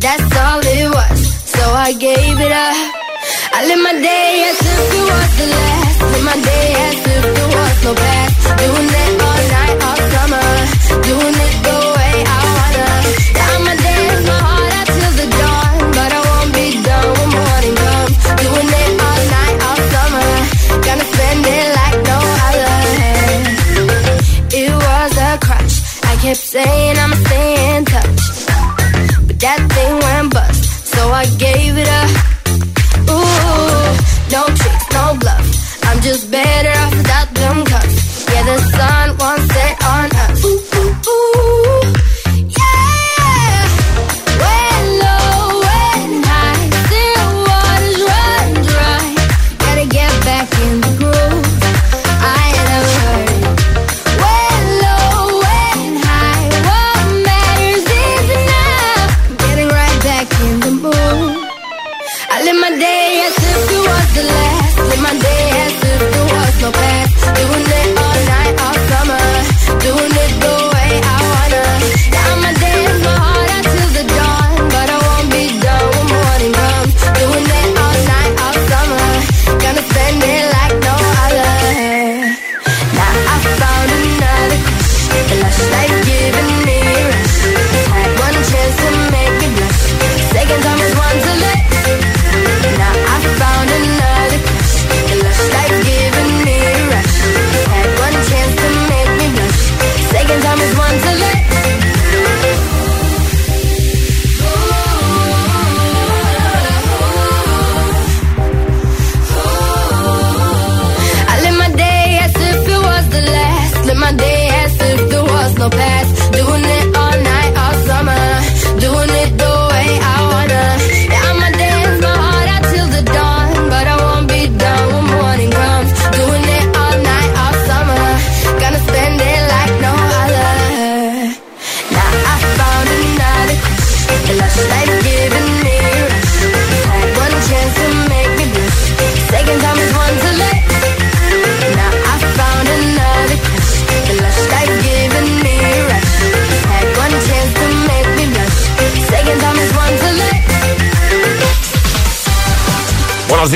That's all it was. So I gave it up. I live my day as if it was the last. Live my day as if there was no past. Doing it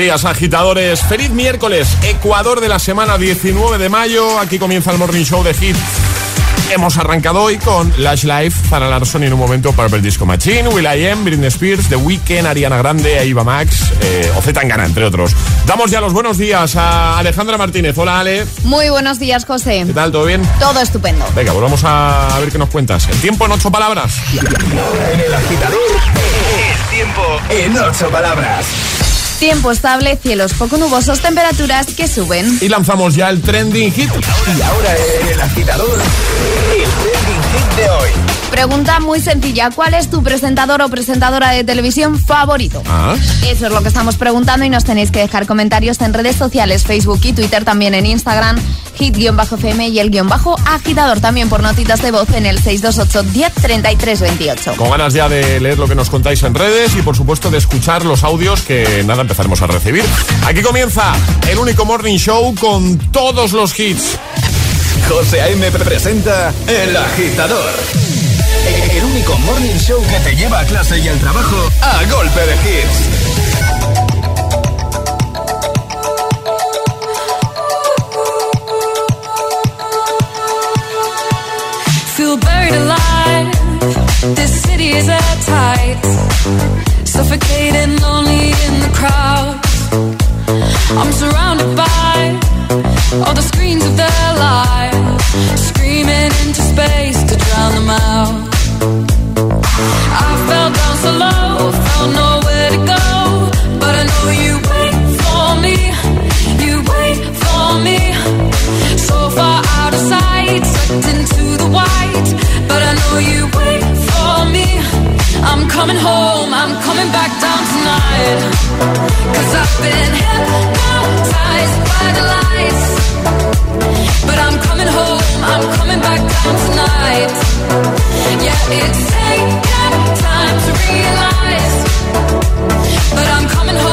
días, agitadores. Feliz miércoles, Ecuador de la semana 19 de mayo. Aquí comienza el Morning Show de Hit. Hemos arrancado hoy con Lash Life, Zara Larson y en un momento Purple Disco Machine, Will I Am, Britney Spears, The Weeknd, Ariana Grande, Eva Max eh, o Zetangana, entre otros. Damos ya los buenos días a Alejandra Martínez. Hola, Ale. Muy buenos días, José. ¿Qué tal? ¿Todo bien? Todo estupendo. Venga, volvamos a ver qué nos cuentas. El tiempo en ocho palabras. En el agitador, el tiempo en ocho palabras. Tiempo estable, cielos poco nubosos, temperaturas que suben. Y lanzamos ya el trending hit. Y ahora el agitador, el trending hit de hoy. Pregunta muy sencilla, ¿cuál es tu presentador o presentadora de televisión favorito? Ah. Eso es lo que estamos preguntando y nos tenéis que dejar comentarios en redes sociales, Facebook y Twitter, también en Instagram, hit-fm y el guion bajo agitador, también por notitas de voz en el 628 10 28. Con ganas ya de leer lo que nos contáis en redes y por supuesto de escuchar los audios que nada empezaremos a recibir. Aquí comienza el único morning show con todos los hits. José A.M. presenta El Agitador. El único morning show que te lleva a clase y al trabajo a golpe de hits. Feel buried alive. This city is at tight. Suffocating, lonely in the crowd. I'm surrounded by all the screens of their lives, it's taken time to realize. But I'm coming home,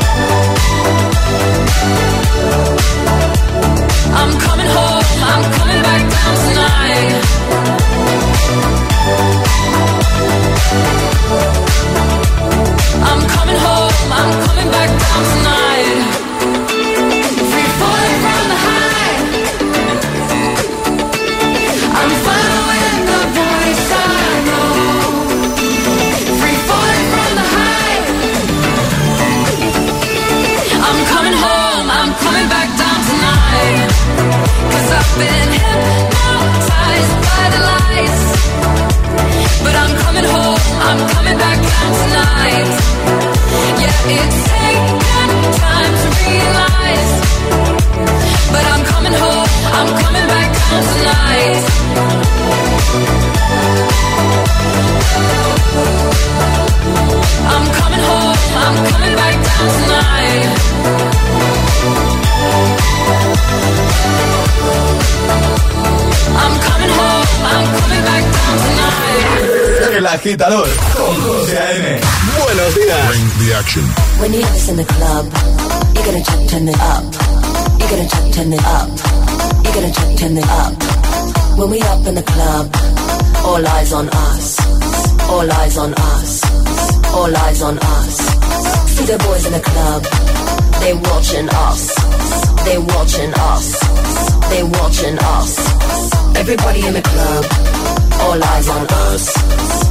Agitador con José A.M. Buenos días. When you have this in the club, you're gonna check, turn it up. You're gonna check, turn it up. You're gonna check, turn it up. When we up in the club, all eyes on us. All eyes on us. All eyes on us. See the boys in the club, they watching us. They watching us. They watching us. Everybody in the club, all eyes on us.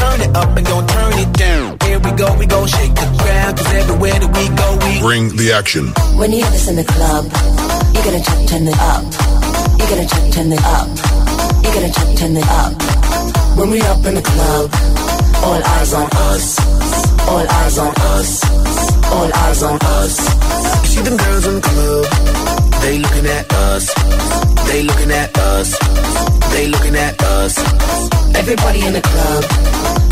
turn it up and gon' turn it down. Here we go, we gon' shake the ground, cause everywhere that we go, we Bring the action. When you have this in the club, you're gonna check, turn it up. You're gonna check, turn it up. You're gonna check, turn it up. When we up in the club, all eyes on us. All eyes on us. All eyes on us. See them girls in the club, they looking at us. They looking at us. They looking at us. Everybody in the club,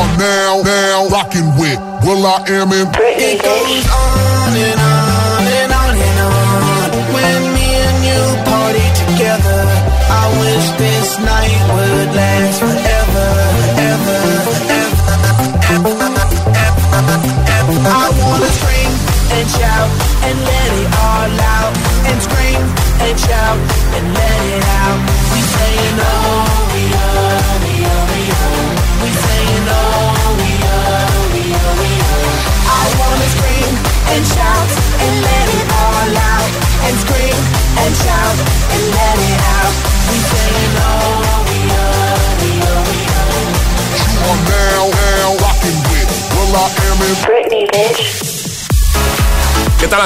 are now, now rocking with Will I Am in It goes on and on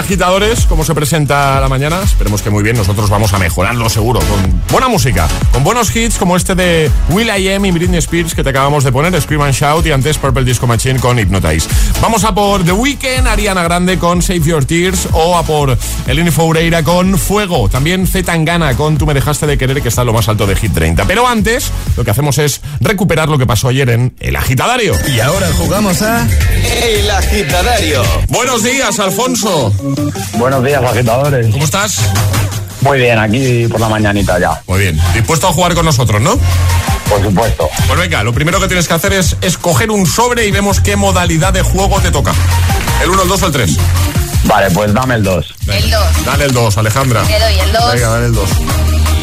agitadores? ¿Cómo se presenta la mañana? Esperemos que muy bien, nosotros vamos a mejorarlo seguro, con buena música, con buenos hits como este de Will I Am y Britney Spears que te acabamos de poner, Scream and Shout y antes Purple Disco Machine con Hypnotize. Vamos a por The Weeknd, Ariana Grande con Save Your Tears o a por Eleni Foureira con Fuego, también Z Tangana con Tú me dejaste de querer que está en lo más alto de Hit 30. Pero antes, lo que hacemos es recuperar lo que pasó ayer en El Agitadario. Y ahora jugamos a El Agitadario. Buenos días, Alfonso. Buenos días, agitadores. ¿Cómo estás? Muy bien, aquí por la mañanita ya. Muy bien. Dispuesto a jugar con nosotros, ¿no? Por supuesto. Pues venga, lo primero que tienes que hacer es escoger un sobre y vemos qué modalidad de juego te toca. ¿El 1, el 2 o el 3? Vale, pues dame el 2. El 2. Dale el 2, Alejandra. Te doy el 2. Venga, dale el 2.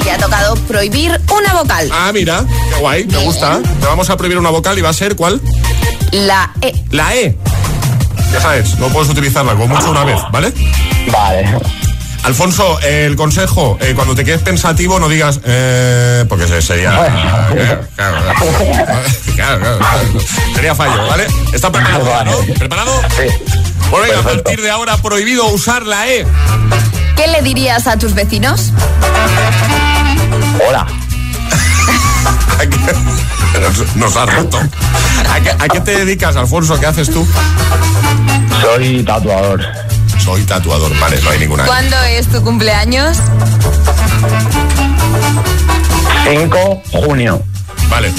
Y ha tocado prohibir una vocal. Ah, mira, qué guay, me gusta. Te vamos a prohibir una vocal y va a ser ¿cuál? La E. La E. Ya sabes, no puedes utilizarla, como mucho una vez, ¿vale? Vale. Alfonso, eh, el consejo, eh, cuando te quedes pensativo no digas, eh, porque se- sería... Claro, claro, claro, claro, claro. Sería fallo, ¿vale? ¿Está preparado, ¿no? ¿Preparado? Sí. Pues venga, a partir de ahora prohibido usar la E. ¿Qué le dirías a tus vecinos? Hola. ¿A qué- Nos- Nos ha roto. ¿A qué, a qué te dedicas, Alfonso? ¿Qué haces tú? Soy tatuador. Soy tatuador, vale, no hay ninguna. ¿Cuándo es tu cumpleaños? 5 junio. Vale,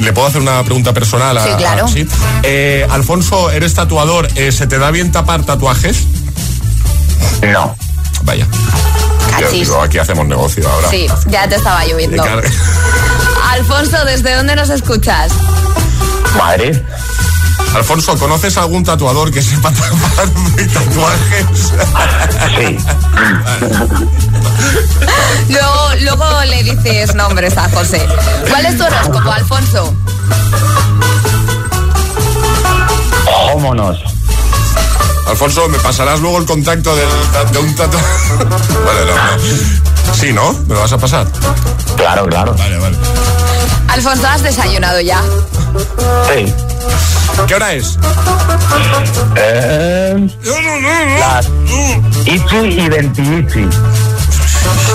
¿le puedo hacer una pregunta personal? A, Sí, claro. a- sí. Eh, Alfonso, ¿eres tatuador? Eh, ¿Se te da bien tapar tatuajes? No. Vaya. Yo digo, aquí hacemos negocio ahora. Sí, ya te estaba lloviendo. Alfonso, ¿desde dónde nos escuchas? Madrid. Alfonso, ¿conoces algún tatuador que sepa tapar tatuajes? Sí. Luego, luego le dices nombres a José. ¿Cuál es tu horóscopo, Alfonso? Vámonos. Alfonso, ¿me pasarás luego el contacto del, de un tatuador? vale, no, no. Sí, ¿no? ¿Me lo vas a pasar? Claro, claro. Vale, vale. Alfonso, ¿has desayunado ya? Sí. ¿Qué hora es? Eh, las Ichi y Ventiichi.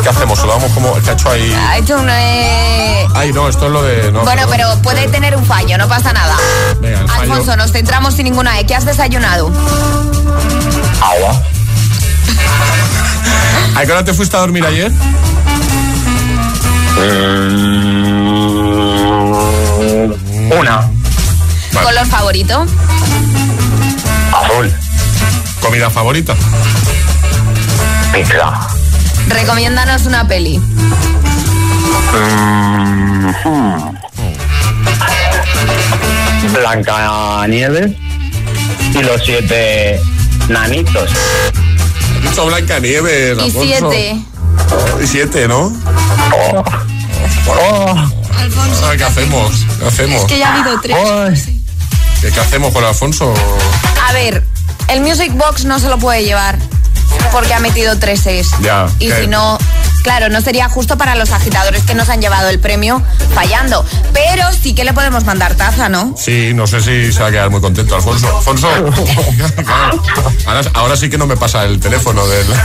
¿Qué hacemos? ¿Lo damos como el que ha hecho ahí? Ha hecho un... eh, Ay, no, esto es lo de... No, Bueno, perdón. pero puede tener un fallo, no pasa nada. Venga, el fallo. Alfonso, nos centramos sin ninguna E. ¿Qué has desayunado? Agua. ¿A qué hora te fuiste a dormir ayer? Mm, una. Vale. ¿Color favorito? Azul. ¿Comida favorita? Pizza. Recomiéndanos una peli. Mm, hmm. Blanca Nieves y los siete nanitos. Dicho Blanca Nieves, Y Alfonso. siete. Oh, y siete, ¿no? Oh. Oh. Alfonso. Ah, ¿Qué hacemos? ¿Qué hacemos? Es que ya ha habido tres. ¿Qué, qué hacemos con Alfonso? A ver, el Music Box no se lo puede llevar porque ha metido tres es. Ya, Y ¿qué? si no, claro, no sería justo para los agitadores que nos han llevado el premio fallando. Pero sí que le podemos mandar taza, ¿no? Sí, no sé si se va a quedar muy contento Alfonso. Alfonso, ahora, ahora sí que no me pasa el teléfono del...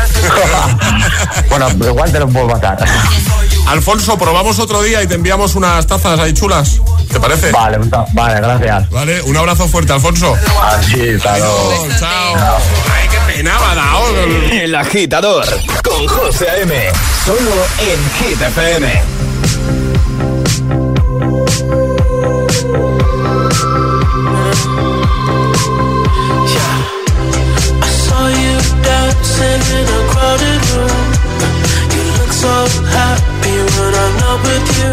Bueno, igual te lo puedo pasar. Alfonso, probamos otro día y te enviamos unas tazas ahí chulas. ¿Te parece? Vale, vale, gracias. Vale, un abrazo fuerte, Alfonso. Así, chao. Dado. El agitador con José A.M. Solo en Hit FM. I saw you dancing in a crowded room. You look so happy when I'm not with you.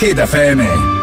Hit FM.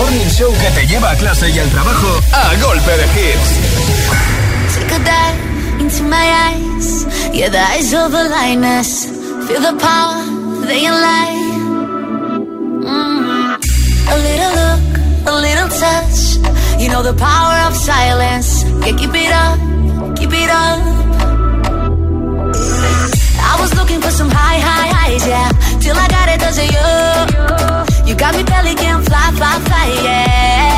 Morning show que te lleva a clase y al trabajo a golpe de hits. Take a dive into my eyes. Yeah, the eyes of the lioness. Feel the power, they light. Mm. A little look, a little touch. You know the power of silence. Yeah, keep it up, keep it up. I was looking for some high, high highs, yeah. Till I got it, does it? You got me belly can fly, fly, fly, yeah.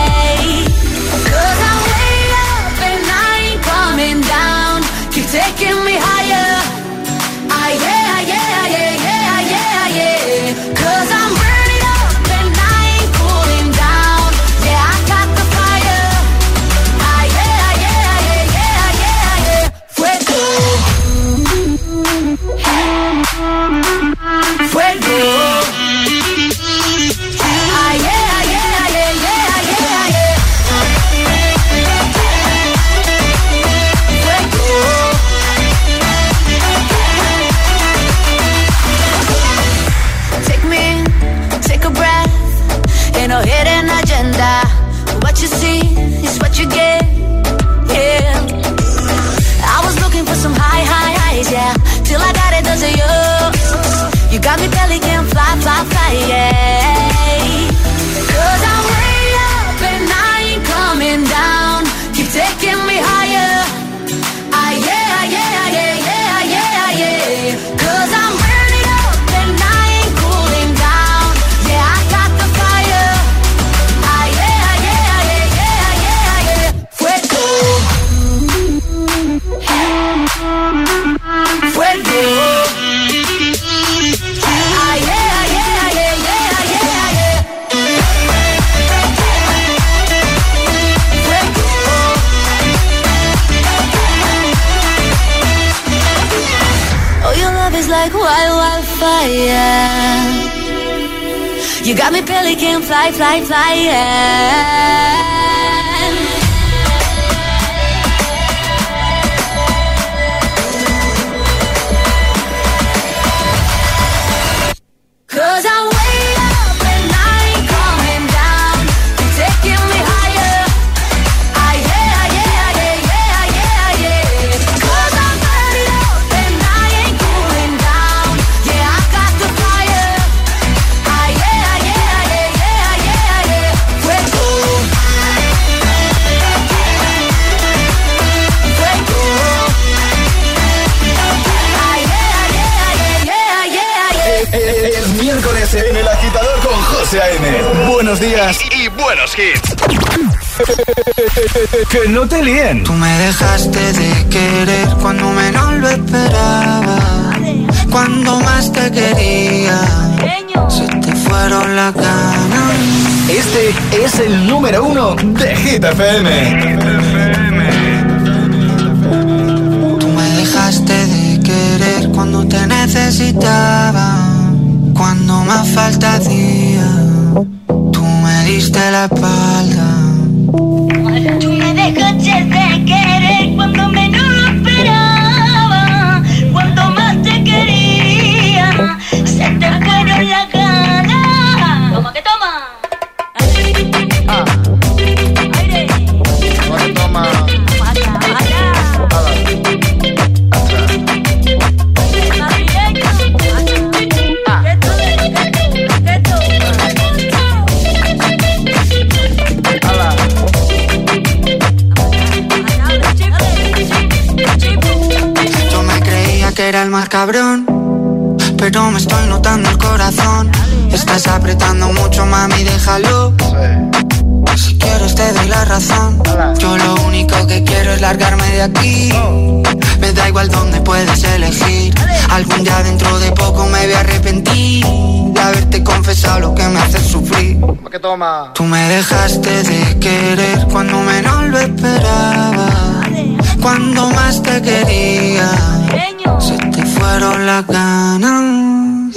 Wildfire. You got me pelican, fly, fly, fly, yeah. Cause I'm buenos hits. que no te líen. Tú me dejaste de querer cuando menos lo esperaba. Cuando más te quería, se te fueron las ganas. Este es el número uno de Hit FM. Tú me dejaste de querer cuando te necesitaba. Cuando más falta hacía, la palda largarme de aquí. Me da igual dónde puedes elegir. Algún día dentro de poco me voy a arrepentir de haberte confesado lo que me hace sufrir. Tú me dejaste de querer cuando menos lo esperaba. Cuando más te quería, se te fueron las ganas.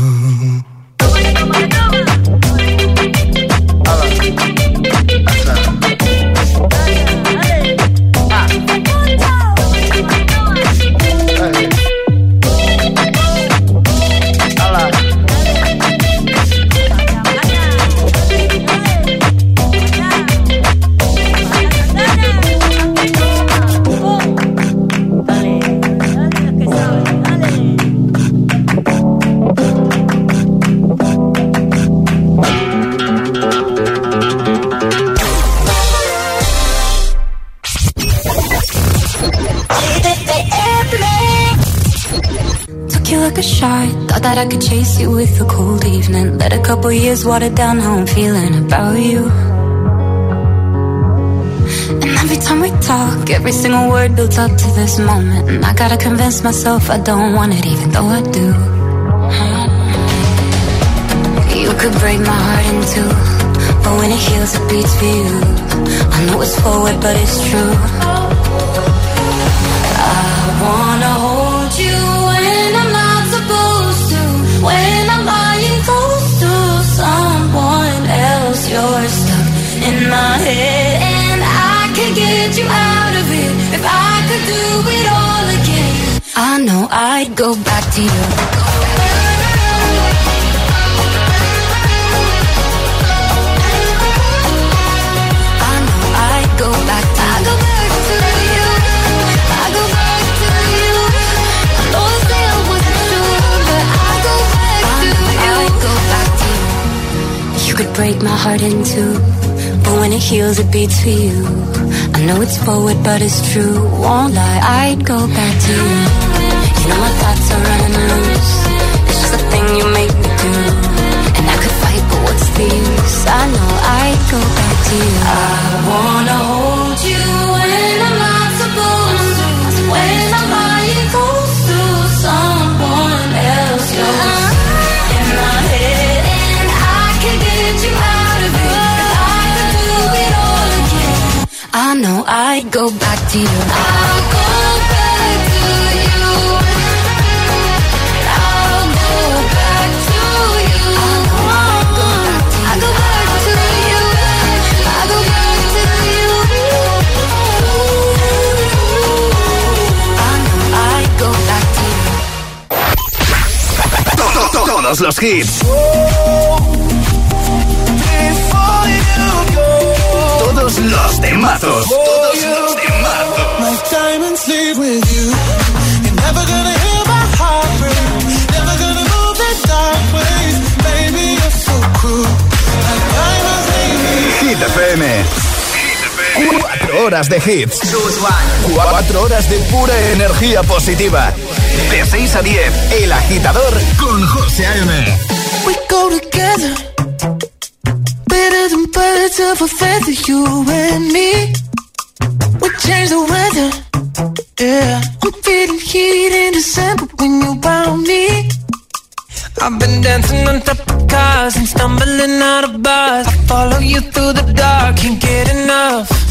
Couple years watered down how I'm feeling about you. And every time we talk, every single word builds up to this moment. And I gotta convince myself I don't want it, even though I do. You could break my heart in two. But when it heals, it beats for you. I know it's forward, but it's true. Know I'd go back to you. I know I'd go back to I go back to you. I go back to you. I know I say I wasn't sure, but I go back to you. I go back to you. You could break my heart in two, but when it heals, it beats for you. I know it's forward, but it's true. Won't lie, I'd go back to you. My thoughts are running loose. It's just thing you make me do, and I could fight, but what's the use? I know I'd go back to you. I wanna hold you when I'm not supposed to. When to someone else, in my head, and I can get you out of it. I could do it all again, I know I'd go back to you. Go Todos los hits. Todos los temazos. Todos los temazos. Hit FM. Cuatro horas de hits. Cuatro horas de pura energía positiva. De 6 a 10, El Agitador con José A.M. We go together. Better than birds of a feather You and me. We change the weather. Yeah I'm feeling heat in December When you found me. I've been dancing on top of cars And stumbling out of bars. I follow you through the dark Can't get enough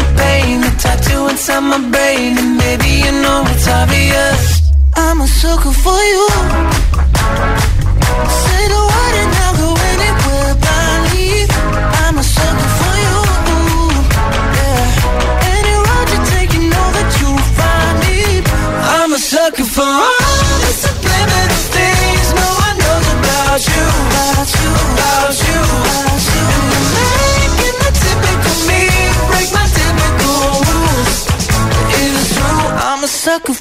tattoo inside my brain, and maybe you know it's obvious. I'm a sucker for you. Say the word and I'll go anywhere blindly. I'm a sucker for you. Yeah. Any road you take, you know that you'll find me. I'm a sucker for all the subliminal things no one knows about you. About you, about you,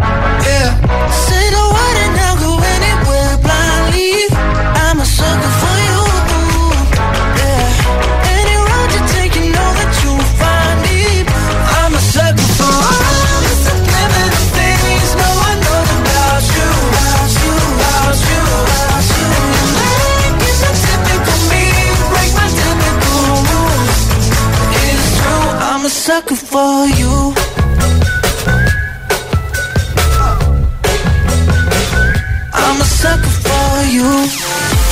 Yeah. I'll go anywhere blindly. I'm a sucker for you. Yeah. Any road you take, you know that you'll find me. I'm a sucker for all the subliminal things no one knows about you. About you, about you, about you. Typical me break my typical. It's true, I'm a sucker for you.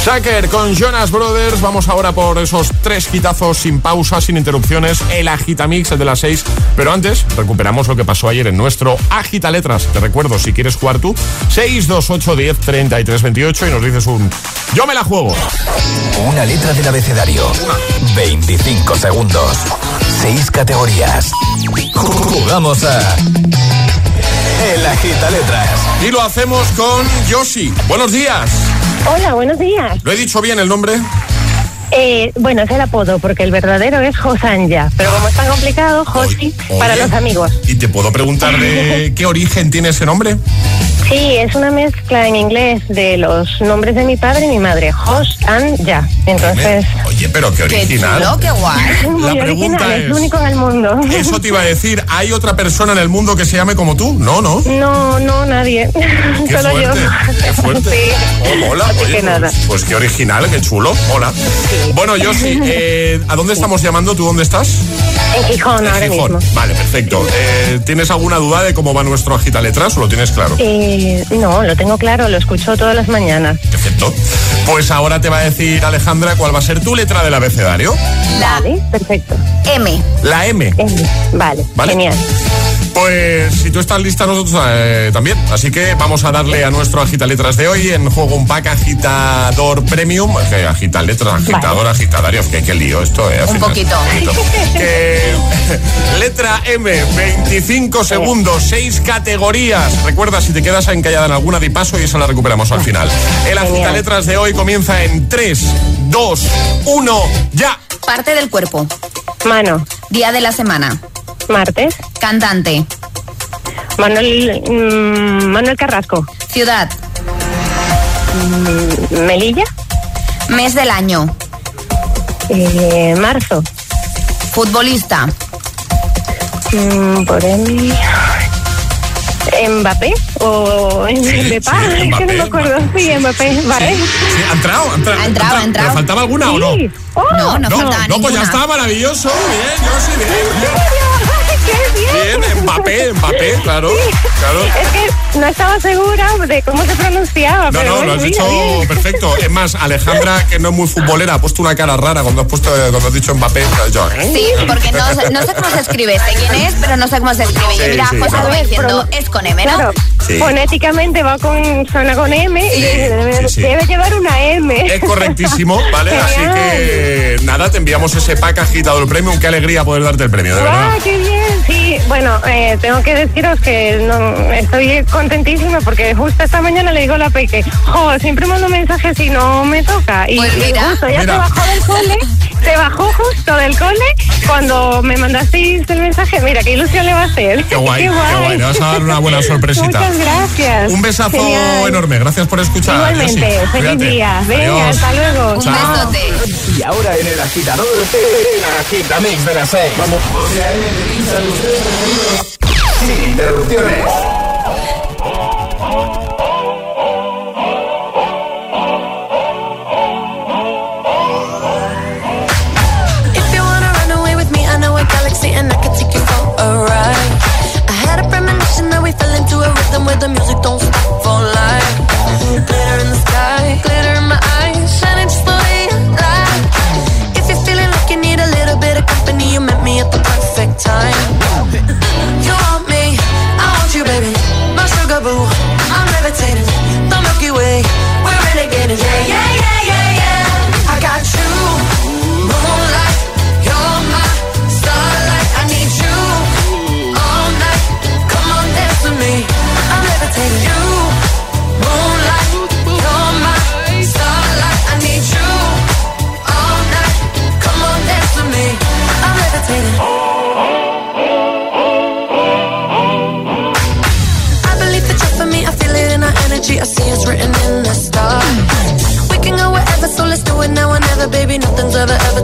Shaker con Jonas Brothers. Vamos ahora por esos tres hitazos sin pausa, sin interrupciones. El Agitamix, el de las seis. Pero antes, recuperamos lo que pasó ayer en nuestro Agita Letras. Te recuerdo, si quieres jugar tú, 628 10 33 28 y nos dices un Yo me la juego. Una letra del abecedario. 25 segundos. 6 categorías. Jugamos a. El Agita Letras. Y lo hacemos con Yoshi. Buenos días. Hola, buenos días. ¿Lo he dicho bien el nombre? Eh, bueno, es el apodo, porque el verdadero es Josanja, pero como es tan complicado, Josi, para los amigos. ¿Y te puedo preguntar de qué origen tiene ese nombre? Sí, es una mezcla en inglés de los nombres de mi padre y mi madre, Jos and Ya. Entonces, Oye, pero qué original. qué guay. es muy La pregunta original, es es- único en el mundo. Eso te iba a decir, ¿hay otra persona en el mundo que se llame como tú? No, no. No, no, nadie. Qué Solo fuerte, yo. qué fuerte. Sí. Oh, mola, Así oye, que nada. pues, pues qué original, qué chulo, mola. Bueno, Yoshi, eh, ¿a dónde estamos llamando? ¿Tú dónde estás? En Gijón En ahora Gijón. mismo. Vale, perfecto. Eh, ¿Tienes alguna duda de cómo va nuestro agita letras o lo tienes claro? Eh, no, lo tengo claro, lo escucho todas las mañanas. Perfecto. Pues ahora te va a decir Alejandra cuál va a ser tu letra del abecedario. La Vale, perfecto. M. La M. M. Vale, Vale. genial. Pues si tú estás lista, nosotros eh, también. Así que vamos a darle a nuestro agita letras de hoy en juego un pack agitador premium. Que agita letras, agitador, agitadario. Que qué lío esto, ¿eh? Al Un final. poquito. Que, letra M, 25 segundos, 6 categorías. Recuerda, si te quedas encallada en alguna, di paso y esa la recuperamos al final. El agita letras de hoy comienza en 3, 2, 1, ya. Parte del cuerpo. Mano, Día de la semana. martes. Cantante. Manuel, mm, Manuel Carrasco. Ciudad. Mm, Melilla. Mes del año. Eh, marzo. Futbolista. Mm, por el... ¿Mbappé? ¿O Sí, Mbappé? sí, es que no me acuerdo. Sí, Mbappé, vale. Sí, ¿ha entrado? ¿Ha entrado? Ha entrado, ha entrado. ¿Le faltaba alguna o no? Oh, No, no, No, pues ya está, maravilloso. Bien, yo sí, bien. ¡Qué bien! Mbappé, Mbappé, claro. claro. Es que no estaba segura de cómo se pronunciaba. No, pero no, lo has bien. perfecto. Es más, Alejandra, que no es muy futbolera, ha puesto una cara rara cuando has puesto cuando has dicho Mbappé. Yo, ¿eh? Sí, porque no, sé- no sé cómo se escribe. Sé quién es, pero no sé cómo se escribe. Sí, y mira, sí, José claro. lo diciendo, Pero- es con M, ¿no? Claro, Sí. fonéticamente va con, suena con M y debe, sí, sí. debe llevar una M. Es correctísimo, ¿vale? Así que nada, te enviamos ese pack agitador premium. Qué alegría poder darte el premio, de verdad. ¡Guau, qué bien! Sí, bueno, eh, tengo que deciros que no, estoy contentísima porque justo esta mañana le digo a la Peque, jo, siempre mando mensajes y no me toca. Y Pues mira, justo ya mira. se bajó del cole se bajó justo del cole cuando me mandasteis el mensaje. Mira, qué ilusión le va a hacer. Qué guay, qué guay. Qué. Le vas a dar una buena sorpresita. Muchas gracias. Un besazo enorme. Gracias por escuchar. Igualmente. Feliz día. Venga, hasta luego. Un Chao. besote. Y ahora en el agitador, en la agita mix de las seis. Vamos. Sin interrupciones. time. You want me, I want you, baby. My sugar boo, I'm levitating. The Milky Way.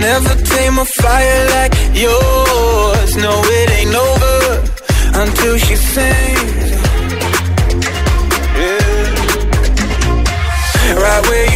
never tame a fire like yours. No, it ain't over until she sings. Yeah. Right where you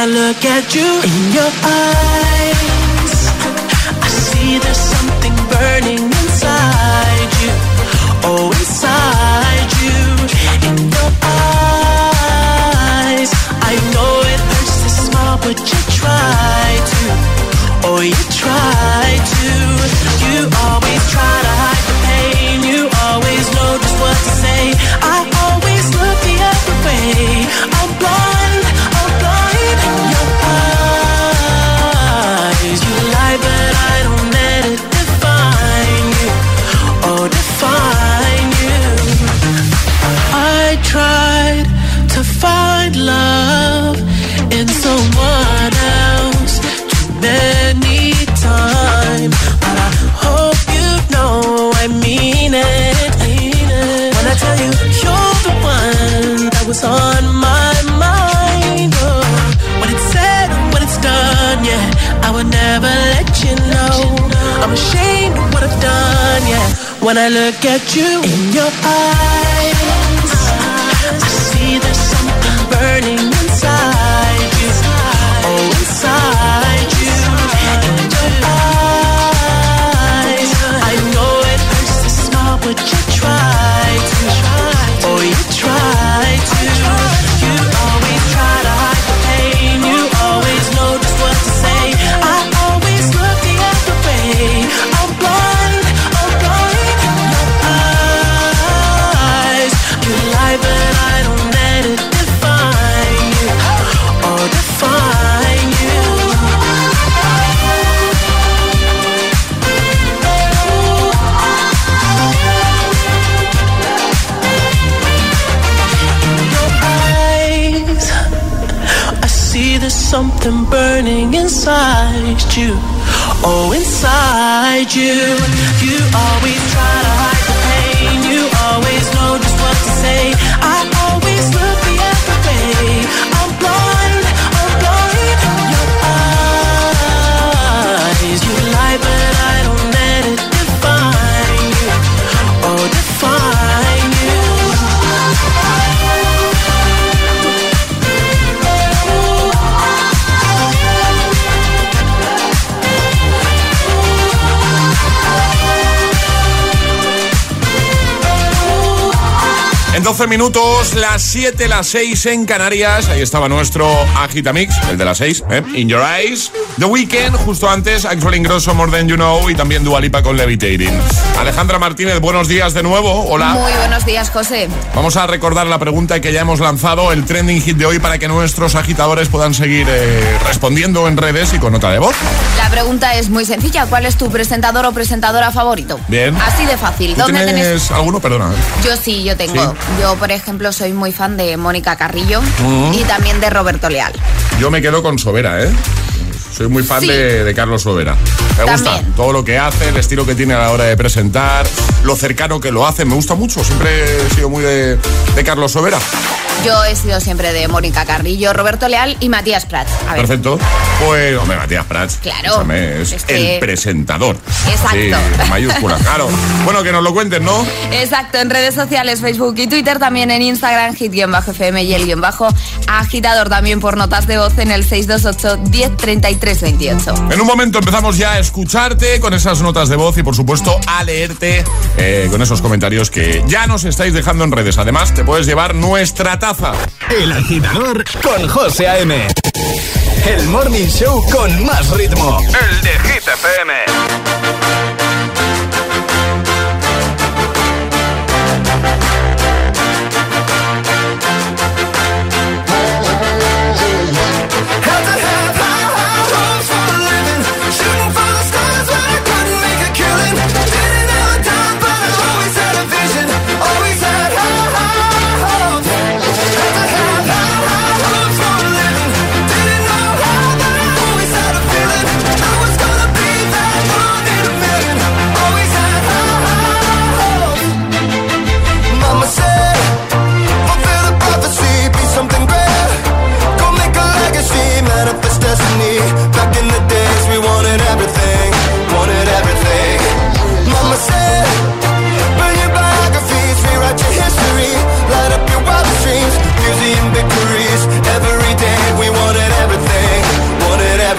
I look at you minutos, las 7, las 6 en Canarias. Ahí estaba nuestro Agitamix, el de las 6, ¿eh? In Your Eyes. The Weekend, justo antes, Axel Ingrosso, More Than You Know y también Dualipa con Levitating. Alejandra Martínez, buenos días de nuevo. Hola. Muy buenos días, José. Vamos a recordar la pregunta que ya hemos lanzado, el trending hit de hoy, para que nuestros agitadores puedan seguir eh, respondiendo en redes y con nota de voz. La pregunta es muy sencilla. ¿Cuál es tu presentador o presentadora favorito? Bien. Así de fácil. ¿Tú ¿Dónde tienes tenés? alguno? Perdona. Yo sí, yo tengo. Sí. Yo, por ejemplo, soy muy fan de Mónica Carrillo Ujú. y también de Roberto Leal. Yo me quedo con Sobera, ¿eh? Soy muy fan Sí. de, de Carlos Sobera. Me gusta todo lo que hace, el estilo que tiene a la hora de presentar, lo cercano que lo hace. Me gusta mucho. Siempre he sido muy de, de Carlos Sobera. Yo he sido siempre de Mónica Carrillo, Roberto Leal y Matías Prats. A ver. Perfecto. Pues, hombre, Matías Prats. Claro. es Es que- el presentador. Exacto. Sí, en mayúsculas, claro. Bueno, que nos lo cuenten, ¿no? Exacto, en redes sociales, Facebook y Twitter, también en Instagram, hit-fm y el guion bajo agitador también por notas de voz en el 628 1033 28. En un momento empezamos ya a escucharte con esas notas de voz y por supuesto a leerte eh, con esos comentarios que ya nos estáis dejando en redes. Además, te puedes llevar nuestra taza. El agitador con José A.M. El morning show con más ritmo. El de Hit FM.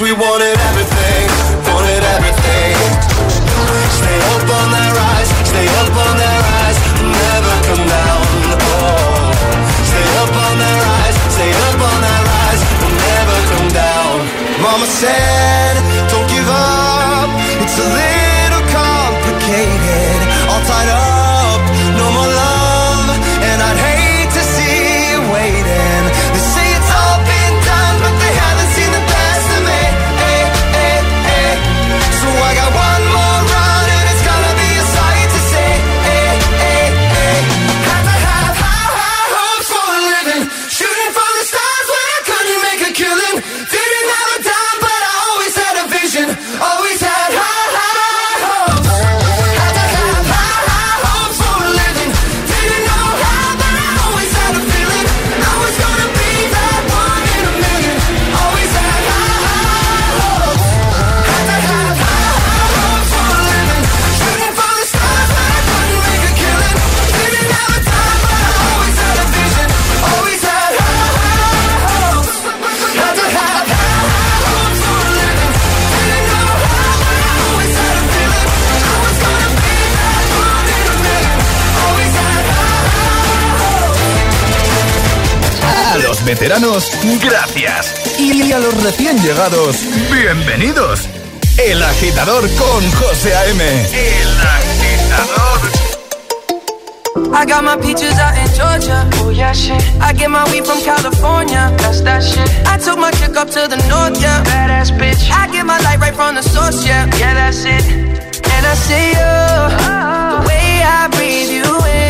change, we wanted everything, wanted everything. Stay up on that rise, stay up on that rise, never come down. Oh, stay up on that rise, stay up on that rise, never come down. Mama said, veteranos, gracias. Y a los recién llegados, bienvenidos. El agitador con José A.M. El agitador. I got my peaches out in Georgia. Oh yeah, shit. I get my weed from California. That's that shit. I took my chick up to the north, yeah. Badass bitch. I get my light right from the source, yeah. Yeah, that's it. And I see you. The way I breathe you in.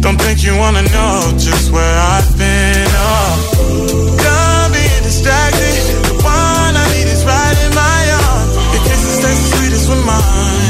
Don't think you wanna know just where I've been. Oh, done being distracted. The one I need is right in my arms. Your kisses taste the sweetest with mine,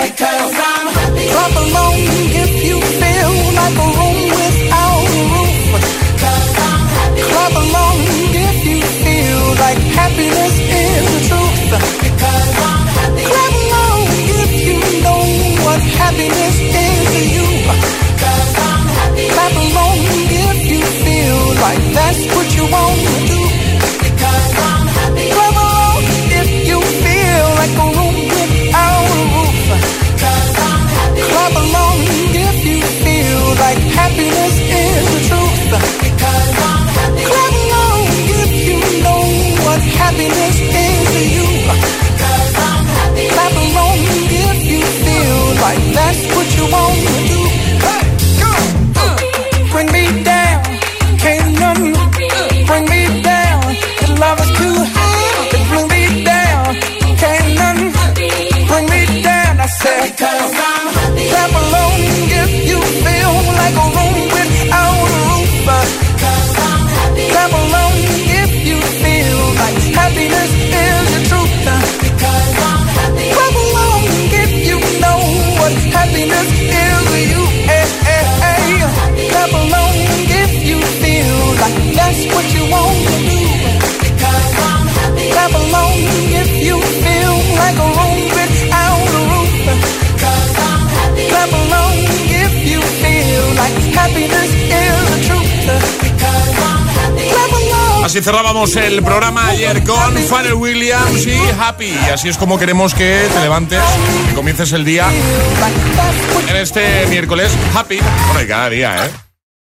Because I'm happy. Así cerrábamos el programa ayer con Pharrell Williams y Happy. y Así es como queremos que te levantes, que comiences el día. En este miércoles Happy. Bueno, y cada día, ¿eh?